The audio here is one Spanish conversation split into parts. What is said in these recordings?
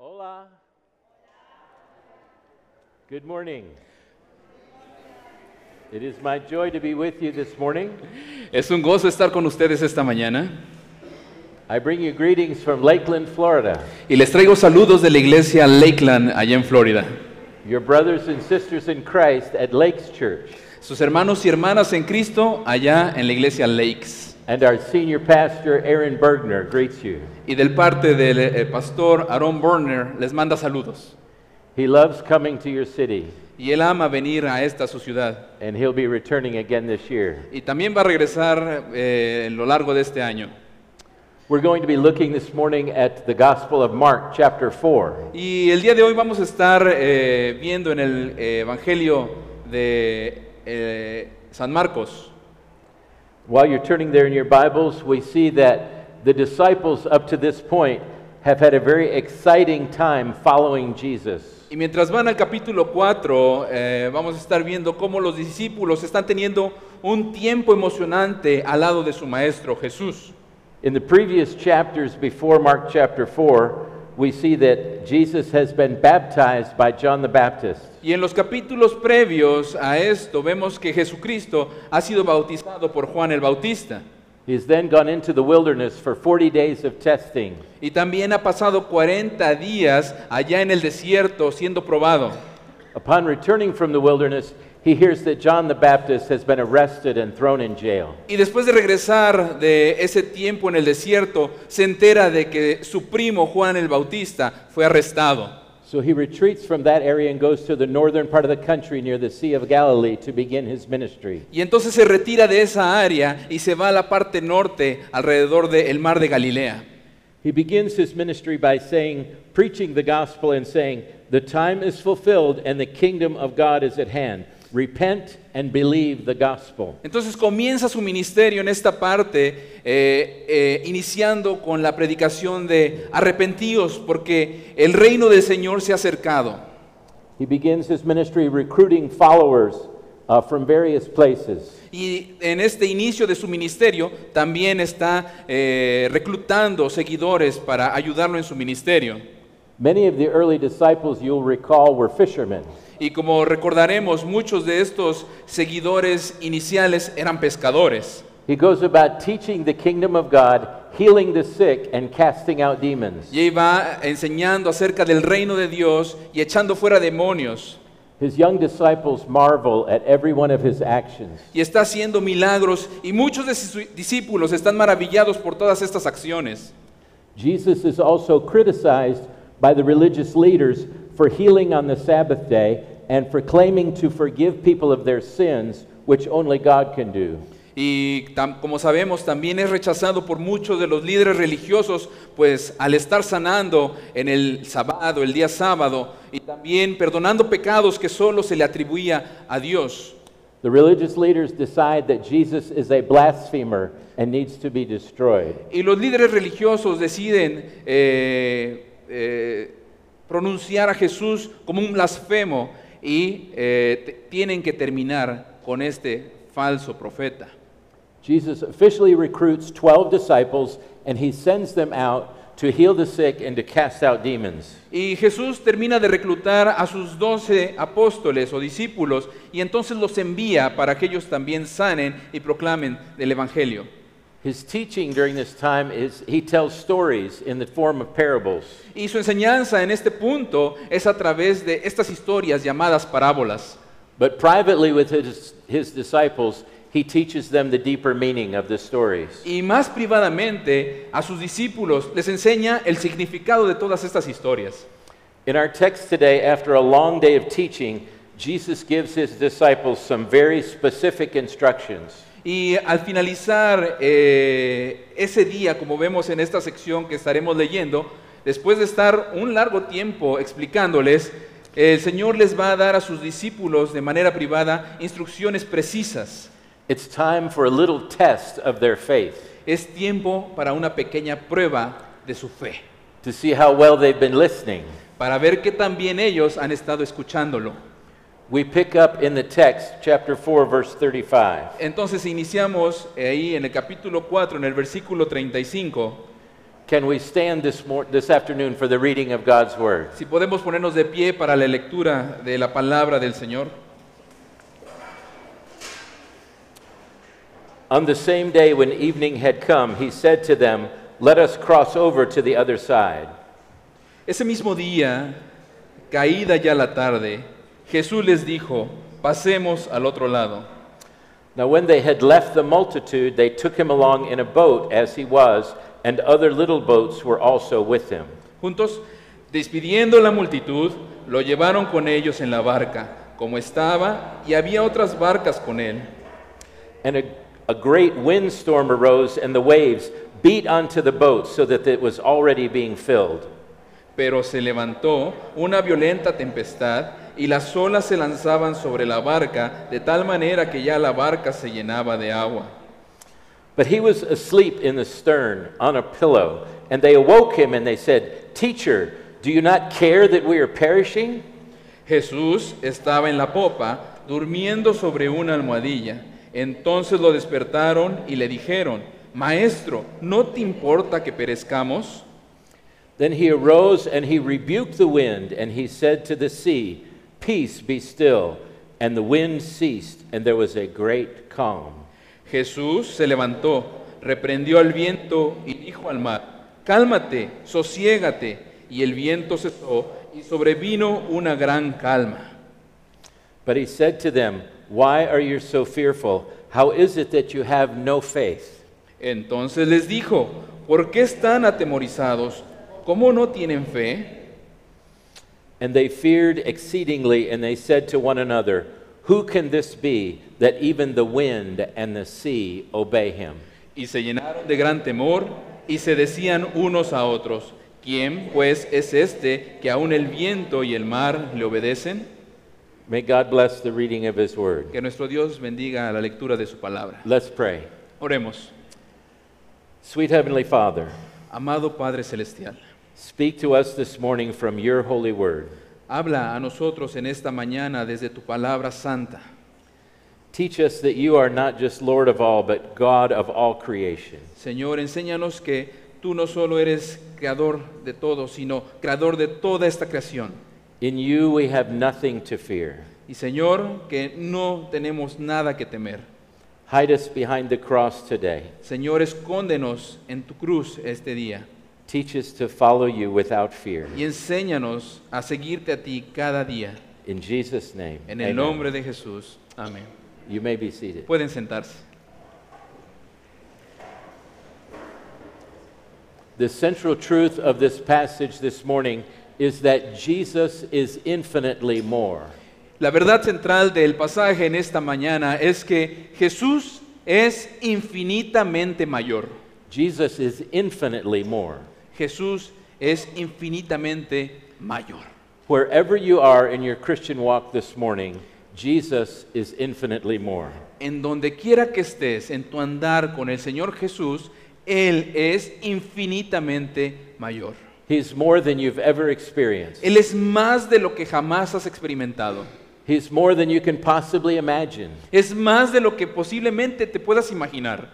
Hola. Good morning. It is my joy to be with you this morning. Es un gozo estar con ustedes esta mañana I bring you greetings from Lakeland, Florida. y les traigo saludos de la iglesia Lakeland allá en Florida. Your brothers and sisters in Christ at Lakes Church, Sus hermanos y hermanas en Cristo allá en la iglesia Lakes. And our senior pastor Aaron Bergner greets you. Y del parte del eh, pastor Aaron Burner les manda saludos. He loves coming to your city, Y él ama venir a esta su ciudad. and he'll be returning again this year. Y también va a regresar eh, en lo largo de este año. We're going to be looking this morning at the Gospel of Mark, chapter 4. Y el día de hoy vamos a estar eh, viendo en el eh, Evangelio de eh, San Marcos. While you're turning there in your Bibles, we see that the disciples up to this point have had a very exciting time following Jesus. Y mientras van al capítulo 4, eh, vamos a estar viendo cómo los discípulos están teniendo un tiempo emocionante al lado de su maestro Jesús. In the previous chapters before Mark chapter 4, we see that Jesus has been baptized by John the Baptist. Y en los capítulos previos a esto vemos que Jesucristo ha sido bautizado por Juan el Bautista. He's then gone into the wilderness for 40 days of testing. Y también ha pasado 40 días allá en el desierto siendo probado. Upon returning from the wilderness, he hears that John the Baptist has been arrested and thrown in jail. Y después de regresar de ese tiempo en el desierto, se entera de que su primo Juan el Bautista fue arrestado. So he retreats from that area and goes to the northern part of the country near the Sea of Galilee to begin his ministry. Y entonces se retira de esa área y se va a la parte norte alrededor del mar de Galilea. He begins his ministry by saying, preaching the gospel and saying, The time is fulfilled and the kingdom of God is at hand. Repent and believe the gospel. Entonces comienza su ministerio en esta parte, eh, eh, iniciando con la predicación de arrepentíos, porque el reino del Señor se ha acercado. He begins his ministry recruiting followers uh, from various places. Y en este inicio de su ministerio también está eh, reclutando seguidores para ayudarlo en su ministerio. Many of the early disciples, you'll recall, were fishermen. Y como recordaremos, muchos de estos seguidores iniciales eran pescadores. He goes about teaching the kingdom of God, healing the sick, and casting out demons. Y iba enseñando acerca del reino de Dios y echando fuera demonios. His young disciples marvel at every one of his actions. Y está haciendo milagros y muchos de sus discípulos están maravillados por todas estas acciones. Jesus is also criticized by the religious leaders for healing on the Sabbath day and for claiming to forgive people of their sins, which only God can do. Y tam- como sabemos, también es rechazado por muchos de los líderes religiosos, pues al estar sanando en el sábado, el día sábado, y también perdonando pecados que solo se le atribuía a Dios. The religious leaders decide that Jesus is a blasphemer and needs to be destroyed. Y los líderes religiosos deciden eh, eh, pronunciar a Jesús como un blasfemo y eh, tienen que terminar con este falso profeta. Jesus officially recruits 12 disciples and he sends them out to heal the sick and to cast out demons. Y Jesús termina de reclutar a sus doce apóstoles o discípulos y entonces los envía para que ellos también sanen y proclamen el Evangelio. His teaching during this time is he tells stories in the form of parables. Y su enseñanza en este punto es a través de estas historias llamadas parábolas. But privately with his, his disciples, he teaches them the deeper meaning of the stories. Y más privadamente a sus discípulos les enseña el significado de todas estas historias. In our text today, after a long day of teaching, Jesus gives his disciples some very specific instructions. Y al finalizar eh, ese día, como vemos en esta sección que estaremos leyendo, después de estar un largo tiempo explicándoles, el Señor les va a dar a sus discípulos de manera privada instrucciones precisas. It's time for a little test of their faith Es tiempo para una pequeña prueba de su fe, to see how well they've been listening. para ver que también ellos han estado escuchándolo. We pick up in the text, chapter 4, verse 35. Entonces iniciamos ahí en el capítulo 4, en el versículo 35. Can we stand this, mor- this afternoon for the reading of God's Word? Si podemos ponernos de pie para la lectura de la palabra del Señor. On the same day when evening had come, he said to them, Let us cross over to the other side. Ese mismo día, caída ya la tarde, Jesús les dijo, pasemos al otro lado. Now, when they had left the multitude, they took him along in a boat as he was, and other little boats were also with him. Juntos, despidiendo la multitud, lo llevaron con ellos en la barca, como estaba, y había otras barcas con él. And a, a great windstorm arose, and the waves beat onto the boat so that it was already being filled. Pero se levantó una violenta tempestad y las olas se lanzaban sobre la barca de tal manera que ya la barca se llenaba de agua. But he was asleep in the stern on a pillow, and they awoke him and they said, Teacher, do you not care that we are perishing? Jesús estaba en la popa, durmiendo sobre una almohadilla. Entonces lo despertaron y le dijeron, Maestro, ¿no te importa que perezcamos? Then he arose and he rebuked the wind, and he said to the sea, Peace, be still. And the wind ceased, and there was a great calm. Jesús se levantó, reprendió al viento y dijo al mar, Cálmate, sosiégate. Y el viento cesó y sobrevino una gran calma. But he said to them, Why are you so fearful? How is it that you have no faith? Entonces les dijo, ¿por qué están atemorizados? ¿Cómo no tienen fe? And they feared exceedingly, and they said to one another, Who can this be that even the wind and the sea obey him? Y se llenaron de gran temor y se decían unos a otros, ¿quién pues es este que aun el viento y el mar le obedecen? May God bless the reading of his word. Que nuestro Dios bendiga la lectura de su palabra. Let's pray. Oremos. Sweet Heavenly Father, Amado Padre Celestial, speak to us this morning from your holy word. habla a nosotros en esta mañana desde tu palabra santa. Teach us that you are not just Lord of all, but God of all creation. Señor, enséñanos que tú no solo eres creador de todo, sino creador de toda esta creación. In you we have nothing to fear. Y Señor, que no tenemos nada que temer. Hide us behind the cross today. Señor, escóndenos en tu cruz este día Teach us to follow you without fear. y enséñanos a seguirte a ti cada día. In Jesus' name. En el amen. nombre de Jesús. Amén. You may be seated. Pueden sentarse. The central truth of this passage this morning is that Jesus is infinitely more. La verdad central del pasaje en esta mañana es que Jesús es infinitamente mayor. Jesus is infinitely more. Jesús es infinitamente mayor. Wherever you are in your Christian walk this morning, Jesus is infinitely more. En donde quiera que estés en tu andar con el Señor Jesús, Él es infinitamente mayor. He's more than you've ever experienced. Él es más de lo que jamás has experimentado. He's more than you can possibly imagine. Es más de lo que posiblemente te puedas imaginar.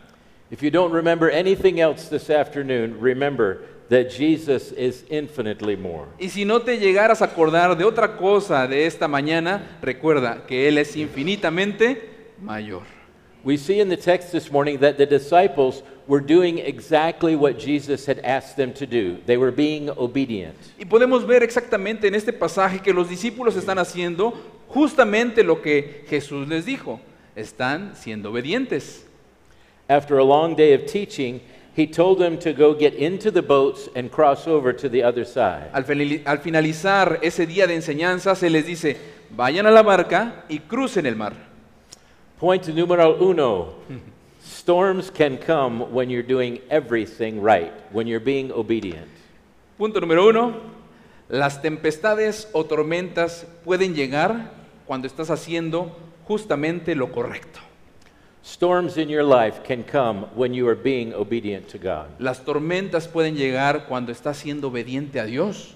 If you don't remember anything else this afternoon, remember that Jesus is infinitely more. Y si no te llegaras a acordar de otra cosa de esta mañana, recuerda que Él es infinitamente mayor. We see in the text this morning that the disciples were doing exactly what Jesus had asked them to do. They were being obedient. Y podemos ver exactamente en este pasaje que los discípulos están haciendo justamente lo que Jesús les dijo. Están siendo obedientes. After a long day of teaching, he told them to go get into the boats and cross over to the other side. Al, finali- al finalizar ese día de enseñanza, se les dice, vayan a la barca y crucen el mar. Point numero uno storms can come when you're doing everything right, when you're being obedient. Punto número uno, las tempestades o tormentas pueden llegar cuando estás haciendo justamente lo correcto. Storms in your life can come when you are being obedient to God. Las tormentas pueden llegar cuando estás siendo obediente a Dios.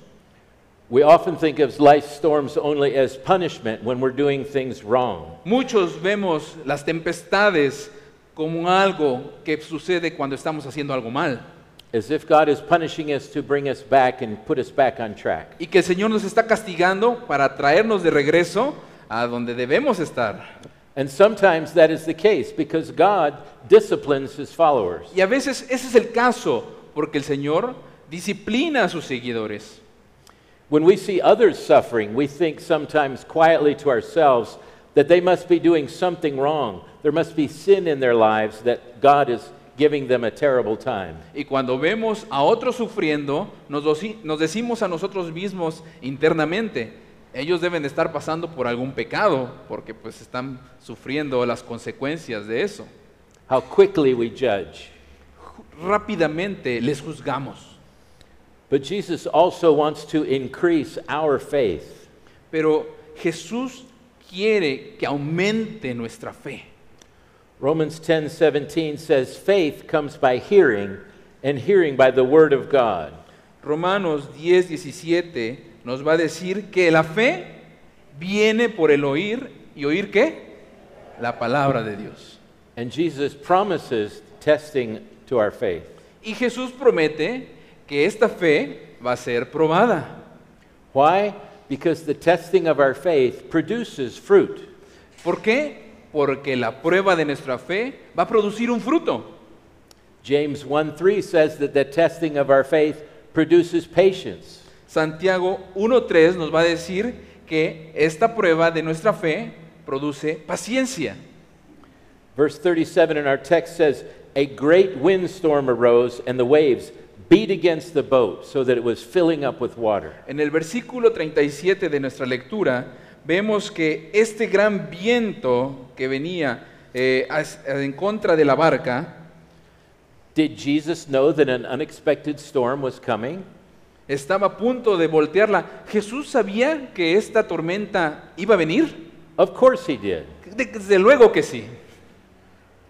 We often think of life storms only as punishment when we're doing things wrong. Muchos vemos las tempestades como algo que sucede cuando estamos haciendo algo mal. as if God is punishing us to bring us back and put us back on track. y que el Señor nos está castigando para traernos de regreso a donde debemos estar. And sometimes that is the case because God disciplines his followers. Y a veces ese es el caso, porque el Señor disciplina a sus seguidores. When we see others suffering, we think sometimes quietly to ourselves that they must be doing something wrong. There must be sin in their lives that God is giving them a terrible time. Y cuando vemos a otros sufriendo, nos, nos decimos a nosotros mismos internamente, ellos deben de estar pasando por algún pecado, porque pues están sufriendo las consecuencias de eso. How quickly we judge. Rápidamente les juzgamos. But Jesus also wants to increase our faith. Pero Jesús quiere que aumente nuestra fe. Romans 10:17 says faith comes by hearing and hearing by the word of God. Romanos 10, 17 nos va a decir que la fe viene por el oír y oír qué? La palabra de Dios. And Jesus promises testing to our faith. Y Jesús promete que esta fe va a ser probada. Why? Because the testing of our faith produces fruit. ¿Por qué? Porque la prueba de nuestra fe va a producir un fruto. James 1:3 says that the testing of our faith produces patience. Santiago 1.3 nos va a decir que esta prueba de nuestra fe produce paciencia. Verse 37 in our text says, A great windstorm arose, and the waves beat against the boat so that it was filling up with water. En el versículo 37 de nuestra lectura vemos que este gran viento que venía eh, en contra de la barca Did Jesus know that an unexpected storm was coming? Estaba a punto de voltearla. ¿Jesús sabía que esta tormenta iba a venir? Of course he did. De- Desde luego que sí.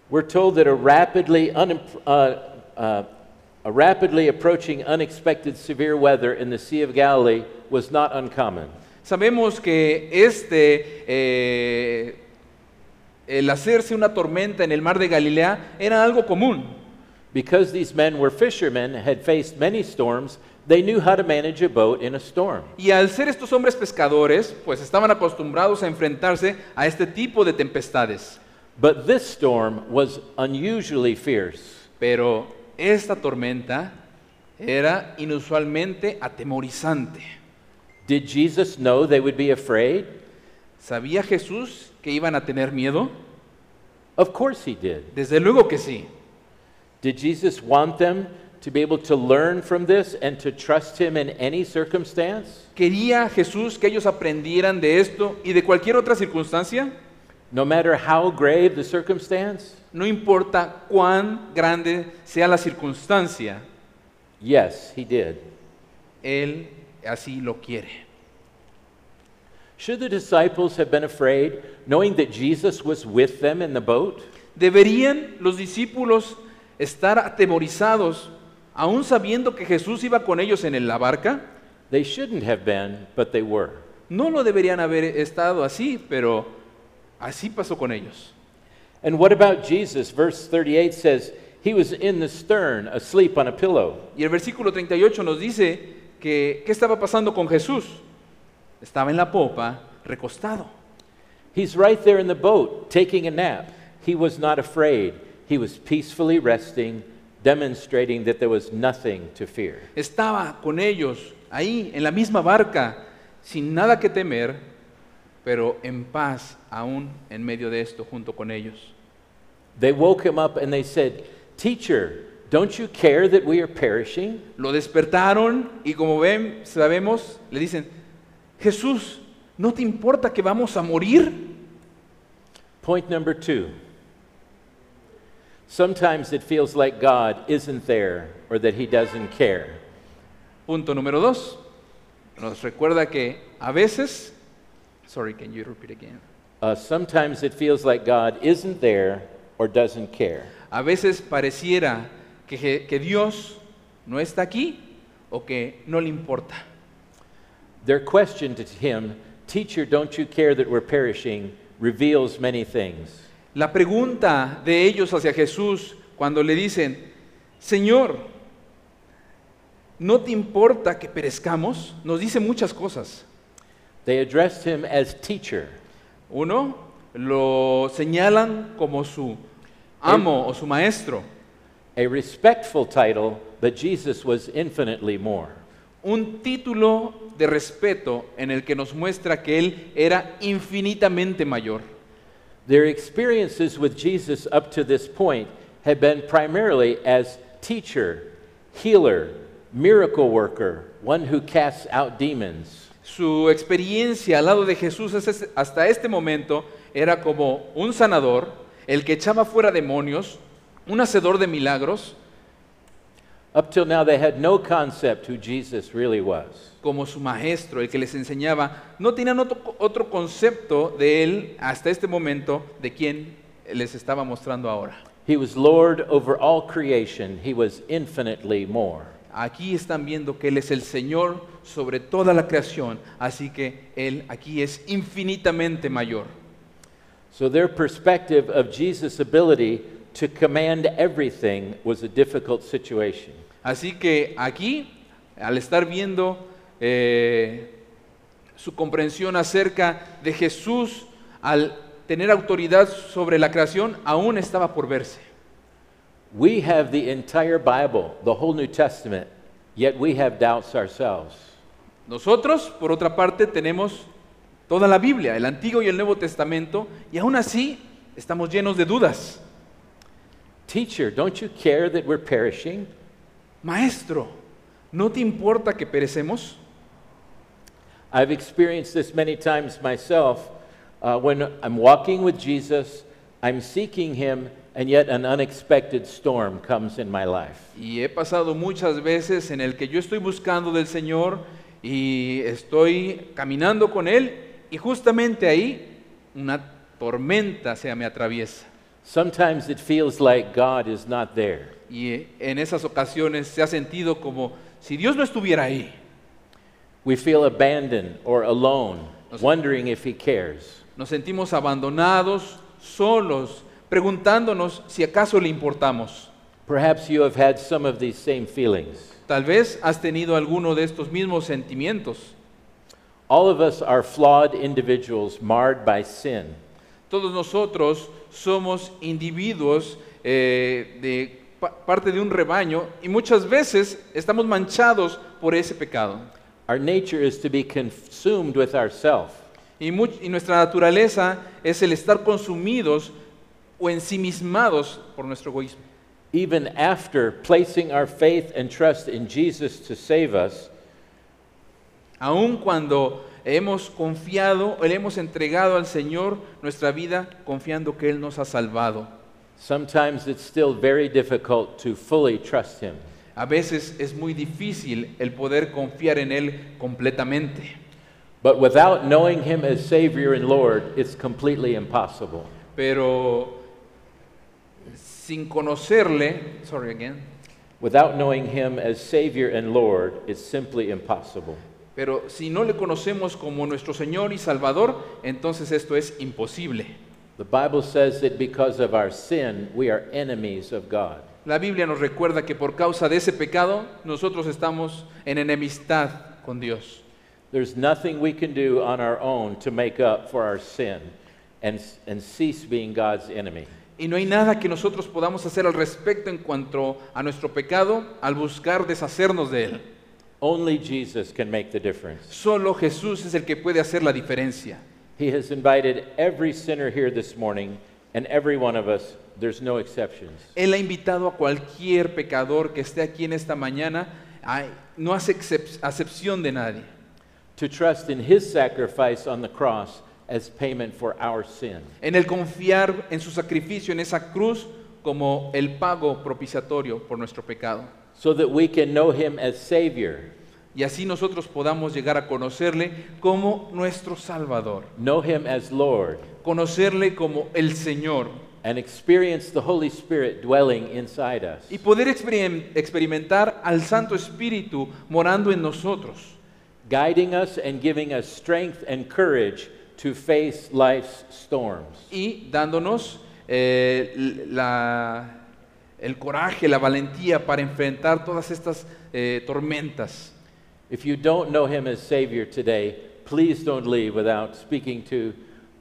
We're told that a rapidly, unim- uh, uh, a rapidly approaching unexpected severe weather in the Sea of Galilee was not uncommon. Sabemos que este, eh, el hacerse una tormenta en el mar de Galilea era algo común. Because these men were fishermen, had faced many storms, they knew how to manage a boat in a storm. Y al ser estos hombres pescadores, pues estaban acostumbrados a enfrentarse a este tipo de tempestades. But this storm was unusually fierce. Pero esta tormenta era inusualmente atemorizante. Did Jesus know they would be afraid? ¿Sabía Jesús que iban a tener miedo? Of course he did. Desde luego que sí. Did Jesus want them to be able to learn from this and to trust him in any circumstance? ¿Quería Jesús que ellos aprendieran de esto y de cualquier otra circunstancia? No matter how grave the circumstance? No importa cuán grande sea la circunstancia, Yes, he did. Él así lo quiere. Should the disciples have been afraid knowing that Jesus was with them in the boat? ¿Deberían los discípulos estar atemorizados aún sabiendo que Jesús iba con ellos en la barca? They shouldn't have been, but they were. No lo deberían haber estado así, pero así pasó con ellos. And what about Jesus? Verse 38 says, He was in the stern, asleep on a pillow. Y el versículo 38 nos dice que ¿qué estaba pasando con Jesús? Estaba en la popa, recostado. He's right there in the boat, taking a nap. He was not afraid. He was peacefully resting, demonstrating that there was nothing to fear. Estaba con ellos ahí en la misma barca, sin nada que temer, pero en paz aún en medio de esto junto con ellos. They woke him up and they said, Teacher, don't you care that we are perishing? Lo despertaron y como ven, sabemos, le dicen, Jesús, ¿no te importa que vamos a morir? Point number two. Sometimes it feels like God isn't there or that he doesn't care. Punto número dos. Nos recuerda que a veces, sorry, can you repeat again? Uh, sometimes it feels like God isn't there or doesn't care. A veces pareciera que, que Dios no está aquí o que no le importa. Their question to him, Teacher, don't you care that we're perishing, reveals many things. La pregunta de ellos hacia Jesús cuando le dicen, Señor, ¿no te importa que perezcamos? Nos dice muchas cosas. They addressed him as teacher. Uno, lo señalan como su amo o su maestro. A respectful title, but Jesus was infinitely more. Un título de respeto en el que nos muestra que él era infinitamente mayor. Their experiences with Jesus up to this point had been primarily as teacher, healer, miracle worker, one who casts out demons. Su experiencia al lado de Jesús hasta este momento era como un sanador, el que echaba fuera demonios, un hacedor de milagros, Up till now, they had no concept who Jesus really was. como su maestro, el que les enseñaba. No tenían otro, otro concepto de él hasta este momento de quien les estaba mostrando ahora. He was Lord over all creation, He was infinitely more. Aquí están viendo que Él es el Señor sobre toda la creación, así que Él aquí es infinitamente mayor. So, their perspective of Jesus' ability to command everything was a difficult situation. Así que aquí, al estar viendo eh, su comprensión acerca de Jesús, al tener autoridad sobre la creación, aún estaba por verse. We have the entire Bible, the whole New Testament, yet we have doubts ourselves. Nosotros, por otra parte, tenemos toda la Biblia, el Antiguo y el Nuevo Testamento, y aún así estamos llenos de dudas. Teacher, don't you care that we're perishing? Maestro, ¿no te importa que perecemos? I've experienced this many times myself uh, when I'm walking with Jesus, I'm seeking Him, and yet an unexpected storm comes in my life. Y he pasado muchas veces en el que yo estoy buscando del Señor y estoy caminando con Él y justamente ahí una tormenta se me atraviesa. Sometimes it feels like God is not there. Y en esas ocasiones se ha sentido como si Dios no estuviera ahí. We feel abandoned or alone, Nos- wondering if He cares. Nos sentimos abandonados, solos, preguntándonos si acaso le importamos. Perhaps you have had some of these same feelings. Tal vez has tenido alguno de estos mismos sentimientos. All of us are flawed individuals marred by sin. Todos nosotros somos individuos eh, de pa- parte de un rebaño y muchas veces estamos manchados por ese pecado. Our nature is to be consumed with ourself. Y, y nuestra naturaleza es el estar consumidos o ensimismados por nuestro egoísmo. Even after placing our faith and trust in Jesus to save us, Aun cuando hemos confiado, le hemos entregado al Señor nuestra vida confiando que Él nos ha salvado. sometimes it's still very difficult to fully trust Him. A veces es muy difícil el poder confiar en Él completamente. But without knowing Him as Savior and Lord, it's completely impossible. pero sin conocerle, sorry again, Without knowing Him as Savior and Lord, it's simply impossible. Pero si no le conocemos como nuestro Señor y Salvador, entonces esto es imposible. The Bible says that because of our sin, we are enemies of God. La Biblia nos recuerda que por causa de ese pecado nosotros estamos en enemistad con Dios. There's nothing we can do on our own to make up for our sin and, and cease being God's enemy. Y no hay nada que nosotros podamos hacer al respecto en cuanto a nuestro pecado al buscar deshacernos de él. Only Jesus can make the difference. Solo Jesús es el que puede hacer la diferencia. He has invited every sinner here this morning, and every one of us, there's no exceptions. Él ha invitado a cualquier pecador que esté aquí en esta mañana, no hace excep- acepción de nadie, To trust in his sacrifice on the cross as payment for our sin. en el confiar en su sacrificio en esa cruz como el pago propiciatorio por nuestro pecado. So that we can know him as Savior, Y así nosotros podamos llegar a conocerle como nuestro Salvador, know him as Lord, conocerle como el Señor. And experience the Holy Spirit dwelling inside us. y poder experim- experimentar al Santo Espíritu morando en nosotros, guiding us and giving us strength and courage to face life's storms. y dándonos eh, la, el coraje, la valentía para enfrentar todas estas eh, tormentas. If you don't know him as Savior today, please don't leave without speaking to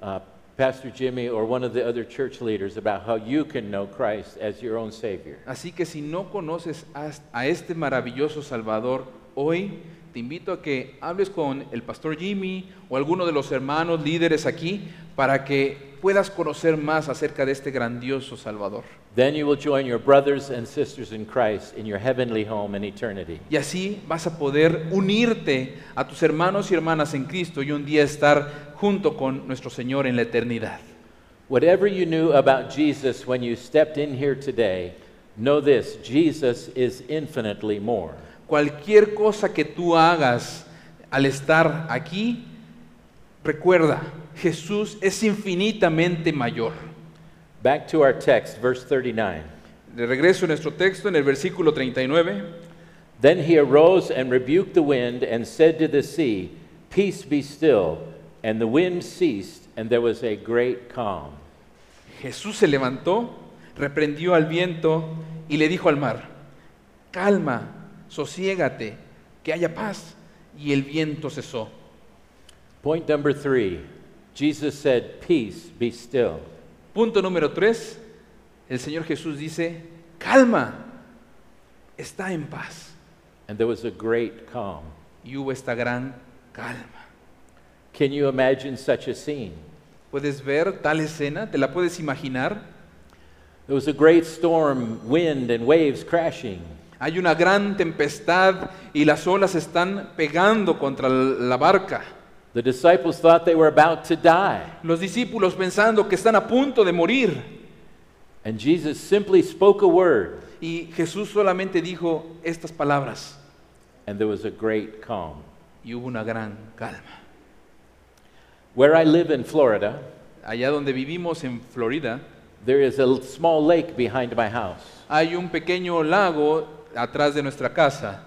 uh, Pastor Jimmy or one of the other church leaders about how you can know Christ as your own Savior. Así que si no conoces a, a este maravilloso Salvador, hoy te invito a que hables con el pastor Jimmy o alguno de los hermanos líderes aquí para que puedas conocer más acerca de este grandioso Salvador. Then you will join your brothers and sisters in Christ in your heavenly home in eternity. Y así vas a poder unirte a tus hermanos y hermanas en Cristo y un día estar junto con nuestro Señor en la eternidad. Whatever you knew about Jesus when you stepped in here today, know this Jesus is infinitely more. Cualquier cosa que tú hagas al estar aquí, recuerda, Jesús es infinitamente mayor. Back to our text, verse 39. De regreso a nuestro texto en el versículo 39. Then he arose and rebuked the wind and said to the sea, Peace be still. And the wind ceased, and there was a great calm. Jesús se levantó, reprendió al viento y le dijo al mar, calma, sosiégate, que haya paz. Y el viento cesó. Point number three Jesus said, Peace be still. Punto número tres, el Señor Jesús dice, calma, está en paz. And there was a great calm. Y hubo esta gran calma. Can you imagine such a scene? ¿Puedes ver tal escena? ¿Te la puedes imaginar? There was a great storm, wind, and waves crashing. Hay una gran tempestad y las olas están pegando contra la barca. The disciples thought they were about to die. Los discípulos pensando que están a punto de morir. And Jesus simply spoke a word, Y Jesús solamente dijo estas palabras and there was a great calm. y hubo una gran calma. Where I live in Florida, Allá donde vivimos en Florida, there is a small lake behind my house. hay un pequeño lago atrás de nuestra casa.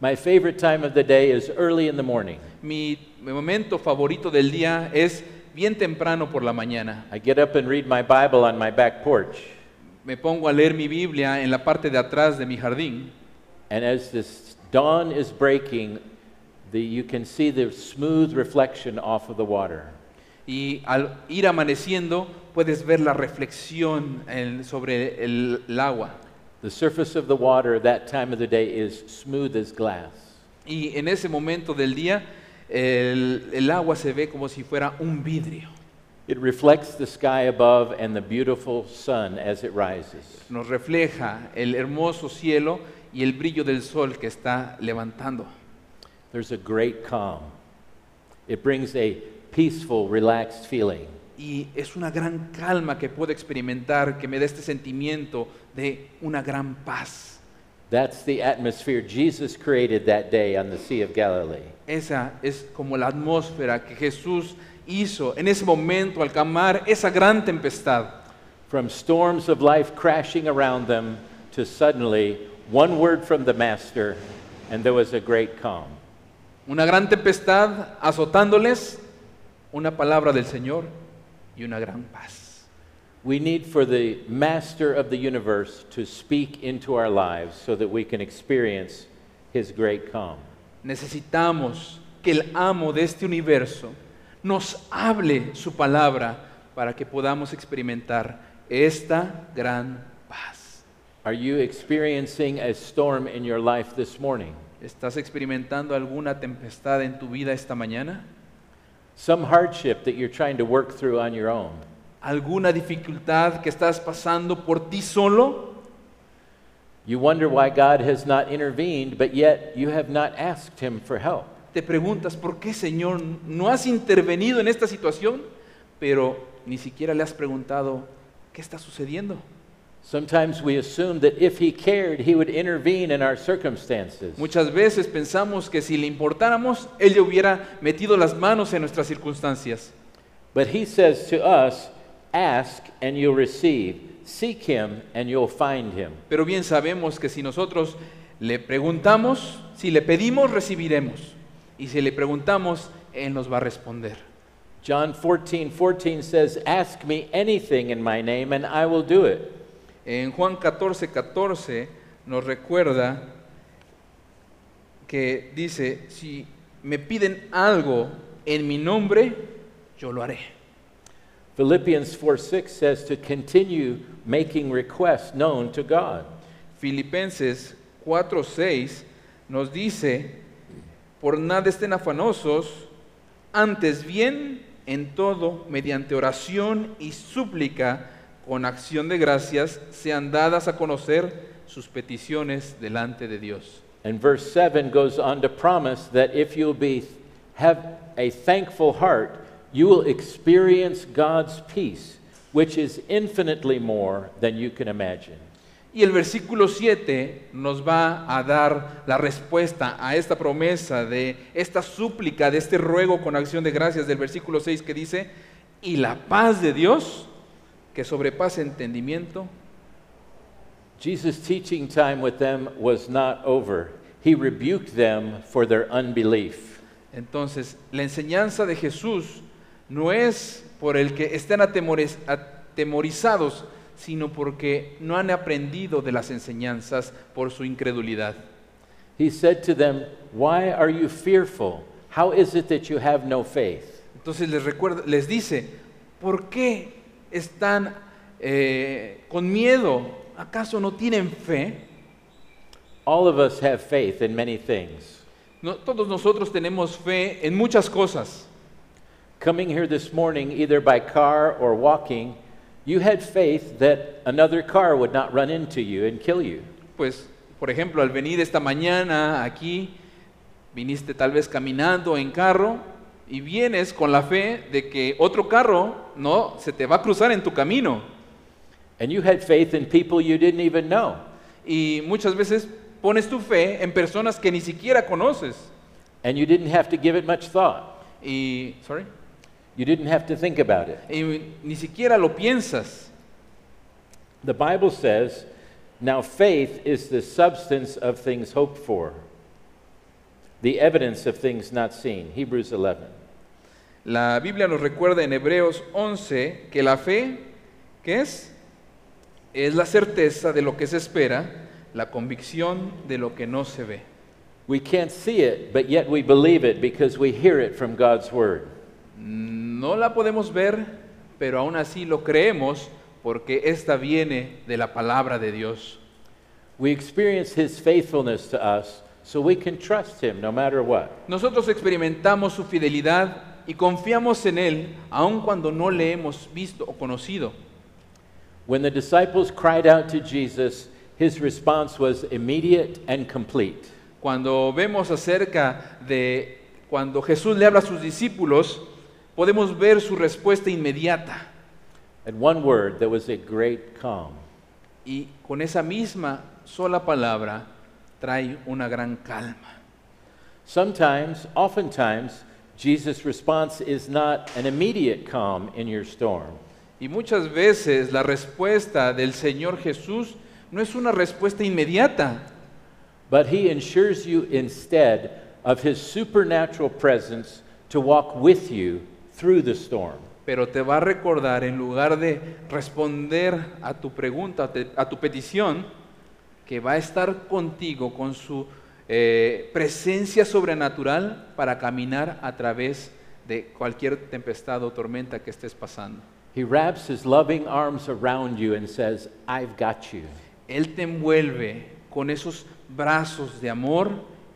My favorite time of the day is early in the morning. Mi, momento favorito del día es bien temprano por la mañana. I get up and read my Bible on my back porch. Me pongo a leer mi Biblia en la parte de atrás de mi jardín And as this dawn is breaking, the, you can see the smooth reflection off of the water. y al ir amaneciendo puedes ver la reflexión en- sobre el, el agua. The surface of the water that time of the day is smooth as glass. Y en ese momento del día el, el agua se ve como si fuera un vidrio. It reflects the sky above and the beautiful sun as it rises. Nos refleja el hermoso cielo y el brillo del sol que está levantando. There's a great calm. It brings a peaceful, relaxed feeling. Y es una gran calma que puedo experimentar, que me da este sentimiento de una gran paz. That's the atmosphere Jesus created that day on the Sea of Galilee. Esa es como la atmósfera que Jesús hizo en ese momento al calmar esa gran tempestad. From storms of life crashing around them to suddenly one word from the Master, and there was a great calm. Una gran tempestad azotándoles, una palabra del Señor y una gran paz. We need for the Master of the universe to speak into our lives so that we can experience his great calm. Necesitamos que el amo de este universo nos hable su palabra para que podamos experimentar esta gran paz. Are you experiencing a storm in your life this morning? ¿Estás experimentando alguna tempestad en tu vida esta mañana? Some hardship that you're trying to work through on your own? ¿Alguna dificultad que estás pasando por ti solo? You wonder why God has not intervened, but yet you have not asked him for help. Te preguntas, ¿por qué Señor no has intervenido en esta situación? Pero ni siquiera le has preguntado, ¿qué está sucediendo? Sometimes we assume that if he cared, he would intervene in our circumstances. Muchas veces pensamos que si le importáramos, Él hubiera metido las manos en nuestras circunstancias. But he says to us, Ask and you'll receive. Seek him and you'll find him. Pero bien sabemos que si nosotros le preguntamos, si le pedimos, recibiremos. Y si le preguntamos, Él nos va a responder. John 14, 14 says, Ask me anything in my name and I will do it. En Juan 14, 14 nos recuerda que dice, si me piden algo en mi nombre, yo lo haré. Philippians 4 6 says to continue making requests known to God. Filipenses 4, 6 nos dice, por nada estén afanosos, antes bien en todo, mediante oración y súplica, con acción de gracias, sean dadas a conocer sus peticiones delante de Dios. And verse 7 goes on to promise that if you'll be have a thankful heart, you will experience God's peace, which is infinitely more than you can imagine. Y el versículo 7 nos va a dar la respuesta a esta promesa de esta súplica, de este ruego con acción de gracias del versículo 6 que dice, y la paz de Dios, que sobrepasa entendimiento, Jesus' teaching time with them was not over. He rebuked them for their unbelief. Entonces, la enseñanza de Jesús no es por el que estén atemoriz- atemorizados, sino porque no han aprendido de las enseñanzas por su incredulidad. He said to them, Why are you fearful? How is it that you have no faith? Entonces les, recuerda, les dice, ¿por qué están eh, con miedo? ¿Acaso no tienen fe? All of us have faith in many things. No, todos nosotros tenemos fe en muchas cosas. Coming here this morning, either by car or walking, you had faith that another car would not run into you and kill you. Pues, por ejemplo, al venir esta mañana aquí, viniste tal vez caminando en carro y vienes con la fe de que otro carro no se te va a cruzar en tu camino. And you had faith in people you didn't even know. Y muchas veces pones tu fe en personas que ni siquiera conoces. And you didn't have to give it much thought. Y, sorry, You didn't have to think about it. y ni siquiera lo piensas. The Bible says, Now faith is the substance of things hoped for, the evidence of things not seen. Hebrews 11. La Biblia nos recuerda en Hebreos 11 que la fe, ¿qué es? Es la certeza de lo que se espera, la convicción de lo que no se ve. We can't see it, but yet we believe it because we hear it from God's Word. Mm, No la podemos ver, pero aún así lo creemos porque esta viene de la palabra de Dios. We experience His faithfulness to us so we can trust Him no matter what. Nosotros experimentamos su fidelidad y confiamos en Él aun cuando no le hemos visto o conocido. When the disciples cried out to Jesus, His response was immediate and complete. Cuando vemos acerca de cuando Jesús le habla a sus discípulos, podemos ver su respuesta inmediata. And one word, there was a great calm. Y con esa misma sola palabra trae una gran calma. Sometimes, oftentimes, Jesus' response is not an immediate calm in your storm. Y muchas veces la respuesta del Señor Jesús no es una respuesta inmediata, But he ensures you instead of his supernatural presence to walk with you through the storm. pero te va a recordar en lugar de responder a tu pregunta, a te- a tu petición, que va a estar contigo con su eh, presencia sobrenatural para caminar a través de cualquier tempestad o tormenta que estés pasando. He wraps his loving arms around you and says, I've got you. Él te envuelve con esos brazos de amor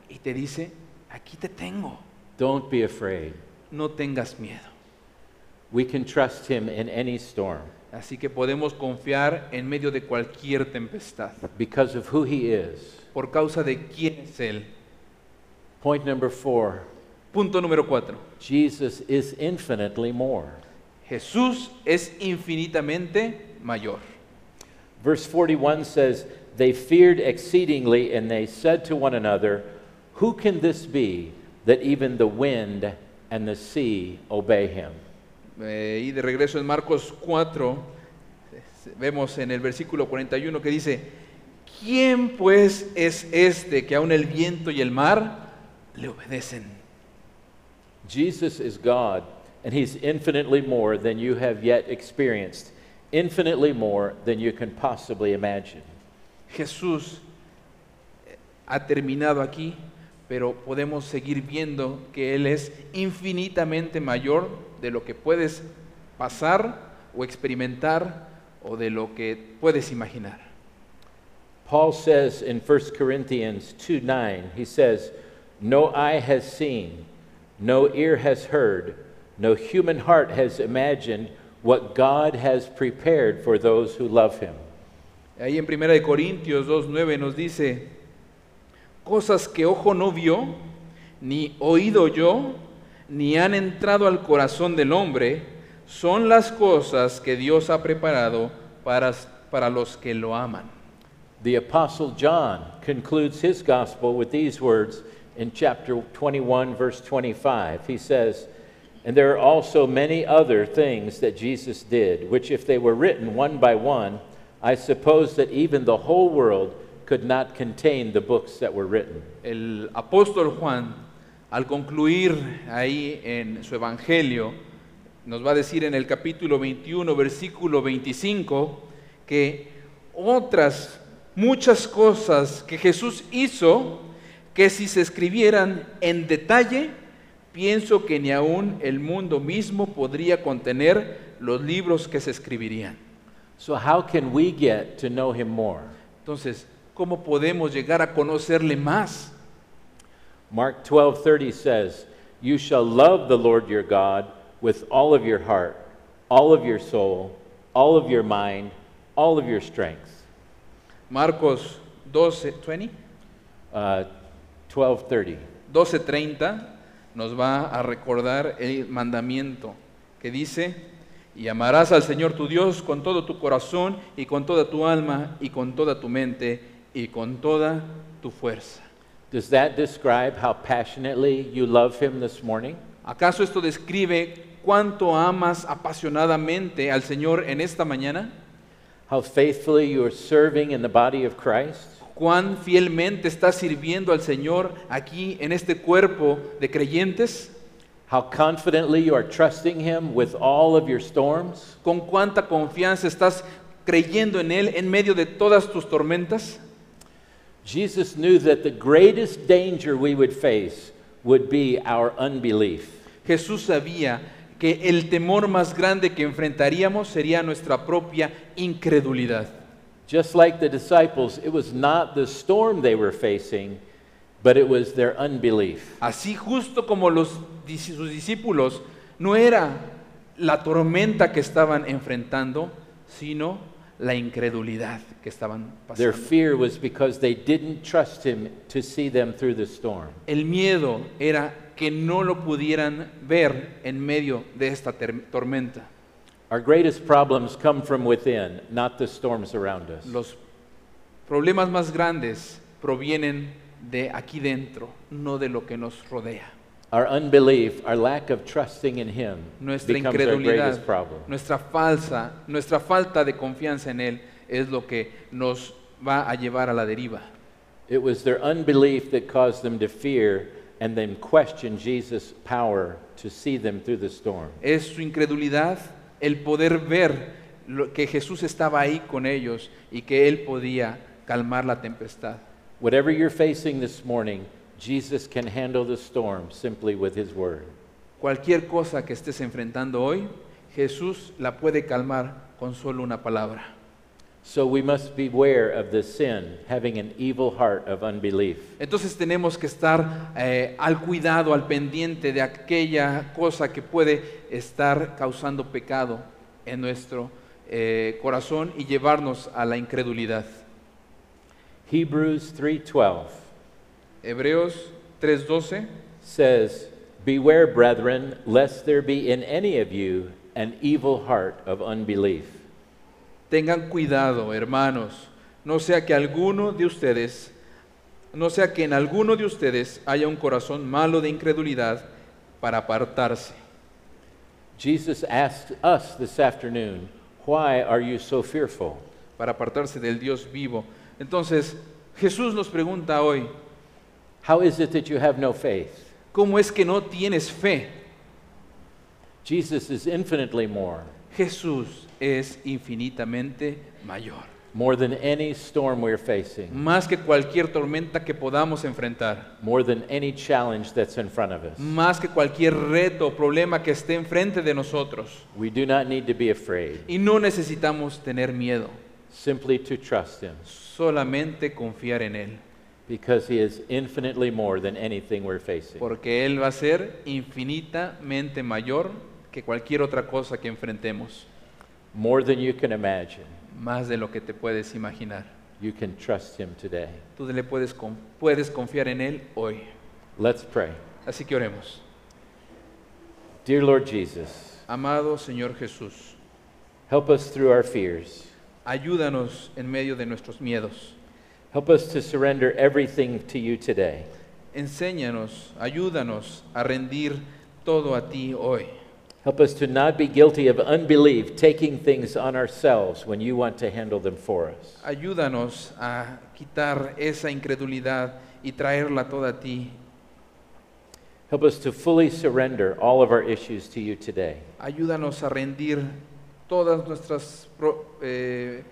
y te dice, aquí te tengo, Don't be afraid. no tengas miedo. We can trust him in any storm Así que podemos confiar en medio de cualquier tempestad, because of who he is. por causa de quién es Él. Point number four Punto número cuatro. Jesus is infinitely more. Jesús es infinitamente mayor. Verse 41 says, They feared exceedingly, and they said to one another, Who can this be that even the wind and the sea obey him? Eh, y de regreso en Marcos 4, eh, vemos en el versículo 41 que dice, ¿quién pues es este que aun el viento y el mar le obedecen? Jesus is God, and he's infinitely more than you have yet experienced infinitely more than you can possibly imagine. Jesús eh, ha terminado aquí, pero podemos seguir viendo que Él es infinitamente mayor de lo que puedes pasar o experimentar o de lo que puedes imaginar. Paul says in 1 Corinthians 2 9, he says, No eye has seen, no ear has heard, no human heart has imagined what God has prepared for those who love him. Ahí en 1 de Corintios 2:9 nos dice cosas que ojo no vio, ni oído yo, ni han entrado al corazón del hombre, son las cosas que Dios ha preparado para, para los que lo aman. The Apostle John concludes his gospel with these words in chapter 21, verse 25. He says, And there are also many other things that Jesus did, which, if they were written one by one, I suppose that even the whole world could not contain the books that were written. El apóstol Juan, al concluir ahí en su evangelio, nos va a decir en el capítulo 21, versículo 25, que otras muchas cosas que Jesús hizo, que si se escribieran en detalle, pienso que ni aún el mundo mismo podría contener los libros que se escribirían. So, how can we get to know him more? Entonces, ¿cómo podemos llegar a conocerle más? Mark 12:30 says, "You shall love the Lord your God with all of your heart, all of your soul, all of your mind, all of your strength." Marcos 12, 20, Uh, 12:30. 12:30 nos va a recordar el mandamiento que dice, y amarás al Señor tu Dios con todo tu corazón y con toda tu alma y con toda tu mente y con toda tu fuerza. Does that describe how passionately you love him this morning? ¿Acaso esto describe cuánto amas apasionadamente al Señor en esta mañana? How faithfully you are serving in the body of Christ? ¿Cuán fielmente estás sirviendo al Señor aquí en este cuerpo de creyentes? How confidently you are trusting him with all of your storms? ¿Con cuánta confianza estás creyendo en Él en medio de todas tus tormentas? Jesus knew that the greatest danger we would face would be our unbelief. Jesús sabía que el temor más grande que enfrentaríamos sería nuestra propia incredulidad. Just like the disciples, it was not the storm they were facing, but it was their unbelief. Así justo como los, sus discípulos, no era la tormenta que estaban enfrentando, sino la incredulidad que estaban Their pasando. fear was because they didn't trust him to see them through the storm. El miedo era que no lo pudieran ver en medio de esta tormenta. Our greatest problems come from within, not the storms around us. Los problemas más grandes provienen de aquí dentro, no de lo que nos rodea. Our unbelief, our lack of trusting in him, Nuestra becomes our incredulidad, greatest problem. nuestra falsa, nuestra falta de confianza en él es lo que nos va a llevar a la deriva. It was their unbelief that caused them to fear and then question Jesus' power to see them through the storm. Es su incredulidad el poder ver lo- que Jesús estaba ahí con ellos y que él podía calmar la tempestad. Whatever you're facing this morning, Jesus can handle the storm simply with his word. Cualquier cosa que estés enfrentando hoy, Jesús la puede calmar con solo una palabra. So we must beware of the sin, having an evil heart of unbelief. Entonces tenemos que estar eh, al cuidado, al pendiente de aquella cosa que puede estar causando pecado en nuestro eh, corazón y llevarnos a la incredulidad. Hebrews 3:12 Hebreos 3:12 says, "Beware, brethren, lest there be in any of you an evil heart of unbelief." Tengan cuidado, hermanos, no sea que alguno de ustedes, no sea que en alguno de ustedes haya un corazón malo de incredulidad para apartarse. Jesus asked us this afternoon, "Why are you so fearful?" para apartarse del Dios vivo. Entonces, Jesús nos pregunta hoy, How is it that you have no faith? ¿cómo es que no tienes fe? Jesus is infinitely more. Jesús es infinitamente mayor. More than any storm we're facing, Más que cualquier tormenta que podamos enfrentar. more than any challenge that's in front of us. Más que cualquier reto o problema que esté enfrente de nosotros. We do not need to be afraid, Y no necesitamos tener miedo. simply to trust Him, Solamente confiar en Él. Because He is infinitely more than anything we're facing. Porque Él va a ser infinitamente mayor que cualquier otra cosa que enfrentemos. More than you can imagine. Más de lo que te puedes imaginar. You can trust Him today. Tú le puedes, con- puedes confiar en Él hoy. Let's pray. Así que oremos. Dear Lord Jesus, Amado Señor Jesús, help us through our fears. ayúdanos en medio de nuestros miedos. Help us to surrender everything to you today. Enséñanos, ayúdanos a rendir todo a ti hoy. Help us to not be guilty of unbelief, taking things on ourselves when you want to handle them for us. Ayúdanos a quitar esa incredulidad y traerla toda a ti. Help us to fully surrender all of our issues to you today. Ayúdanos a rendir todas nuestras pro- eh,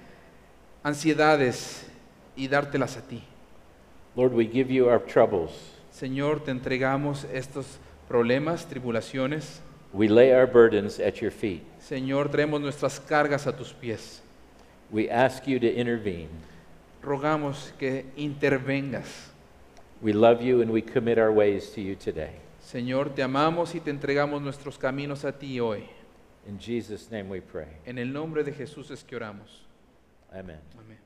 ansiedades y dártelas a ti. Lord, we give you our troubles. Señor, te entregamos estos problemas, tribulaciones. We lay our burdens at your feet. Señor, traemos nuestras cargas a tus pies. We ask you to intervene. Rogamos que intervengas. We love you and we commit our ways to you today. Señor, te amamos y te entregamos nuestros caminos a ti hoy. In Jesus' name we pray. En el nombre de Jesús es que oramos. Amen. Amén.